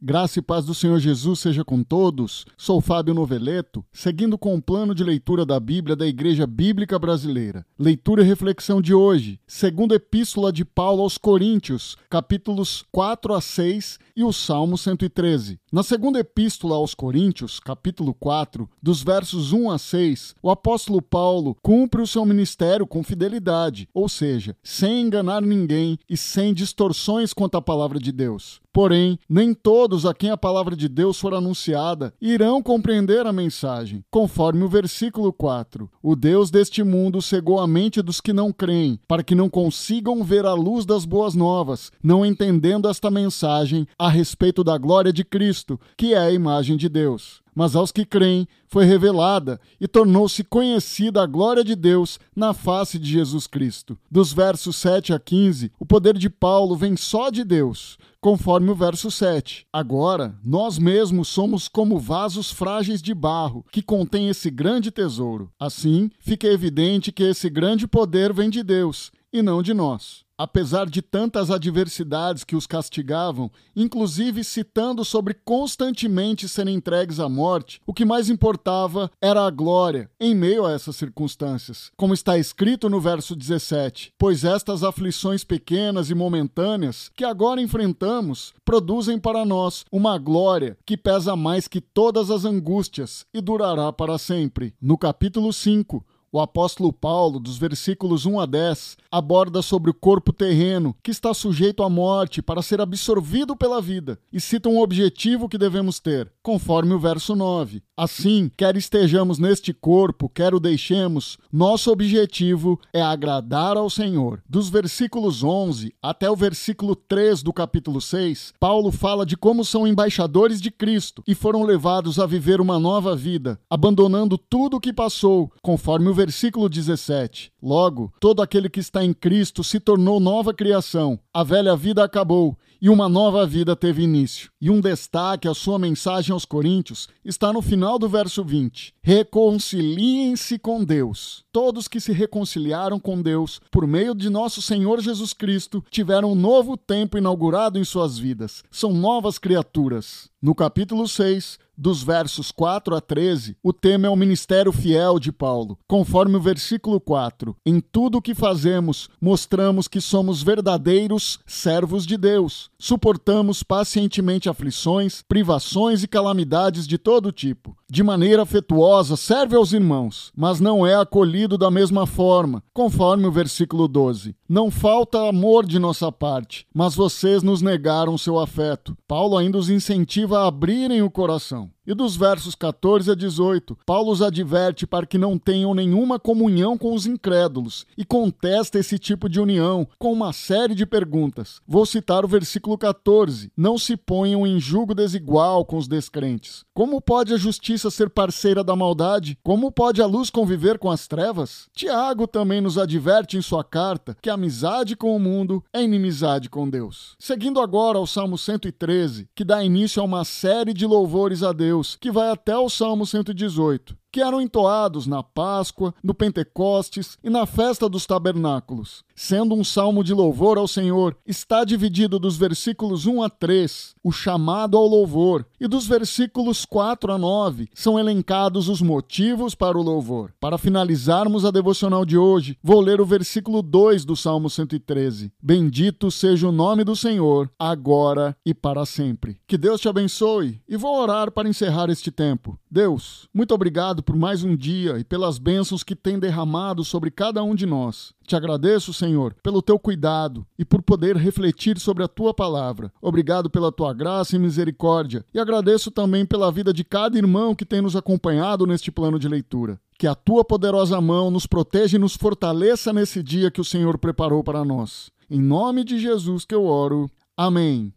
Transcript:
Graça e paz do Senhor Jesus seja com todos. Sou Fábio Noveleto, seguindo com o plano de leitura da Bíblia da Igreja Bíblica Brasileira. Leitura e reflexão de hoje, segunda epístola de Paulo aos Coríntios, capítulos 4 a 6 e o Salmo 113. Na segunda epístola aos Coríntios, capítulo 4, dos versos 1 a 6, o apóstolo Paulo cumpre o seu ministério com fidelidade, ou seja, sem enganar ninguém e sem distorções quanto à palavra de Deus. Porém, nem todos a quem a palavra de Deus for anunciada irão compreender a mensagem. Conforme o versículo 4: O Deus deste mundo cegou a mente dos que não creem, para que não consigam ver a luz das boas novas, não entendendo esta mensagem a respeito da glória de Cristo, que é a imagem de Deus mas aos que creem foi revelada e tornou-se conhecida a glória de Deus na face de Jesus Cristo. Dos versos 7 a 15, o poder de Paulo vem só de Deus, conforme o verso 7. Agora, nós mesmos somos como vasos frágeis de barro que contêm esse grande tesouro. Assim, fica evidente que esse grande poder vem de Deus e não de nós apesar de tantas adversidades que os castigavam, inclusive citando sobre constantemente serem entregues à morte, o que mais importava era a glória em meio a essas circunstâncias. Como está escrito no verso 17: Pois estas aflições pequenas e momentâneas que agora enfrentamos produzem para nós uma glória que pesa mais que todas as angústias e durará para sempre. No capítulo 5, o apóstolo Paulo, dos versículos 1 a 10, aborda sobre o corpo terreno que está sujeito à morte para ser absorvido pela vida e cita um objetivo que devemos ter, conforme o verso 9. Assim, quer estejamos neste corpo, quer o deixemos, nosso objetivo é agradar ao Senhor. Dos versículos 11 até o versículo 3 do capítulo 6, Paulo fala de como são embaixadores de Cristo e foram levados a viver uma nova vida, abandonando tudo o que passou, conforme o versículo 17. Logo, todo aquele que está em Cristo se tornou nova criação. A velha vida acabou e uma nova vida teve início. E um destaque à sua mensagem aos Coríntios está no final do verso 20: Reconciliem-se com Deus. Todos que se reconciliaram com Deus por meio de nosso Senhor Jesus Cristo tiveram um novo tempo inaugurado em suas vidas. São novas criaturas. No capítulo 6, dos versos 4 a 13, o tema é o ministério fiel de Paulo. Conforme o versículo 4, em tudo o que fazemos, mostramos que somos verdadeiros servos de Deus. Suportamos pacientemente aflições, privações e calamidades de todo tipo. De maneira afetuosa, serve aos irmãos, mas não é acolhido da mesma forma, conforme o versículo 12. Não falta amor de nossa parte, mas vocês nos negaram seu afeto. Paulo ainda os incentiva a abrirem o coração. E dos versos 14 a 18, Paulo os adverte para que não tenham nenhuma comunhão com os incrédulos e contesta esse tipo de união com uma série de perguntas. Vou citar o versículo 14: Não se ponham em julgo desigual com os descrentes. Como pode a justiça ser parceira da maldade? Como pode a luz conviver com as trevas? Tiago também nos adverte em sua carta que a amizade com o mundo é inimizade com Deus. Seguindo agora ao Salmo 113, que dá início a uma série de louvores a Deus, que vai até o Salmo 118 que eram entoados na Páscoa, no Pentecostes e na festa dos tabernáculos. Sendo um salmo de louvor ao Senhor, está dividido dos versículos 1 a 3, o chamado ao louvor, e dos versículos 4 a 9 são elencados os motivos para o louvor. Para finalizarmos a devocional de hoje, vou ler o versículo 2 do Salmo 113. Bendito seja o nome do Senhor, agora e para sempre. Que Deus te abençoe e vou orar para encerrar este tempo. Deus, muito obrigado obrigado por mais um dia e pelas bênçãos que tem derramado sobre cada um de nós. Te agradeço, Senhor, pelo teu cuidado e por poder refletir sobre a tua palavra. Obrigado pela tua graça e misericórdia. E agradeço também pela vida de cada irmão que tem nos acompanhado neste plano de leitura. Que a tua poderosa mão nos proteja e nos fortaleça nesse dia que o Senhor preparou para nós. Em nome de Jesus que eu oro. Amém.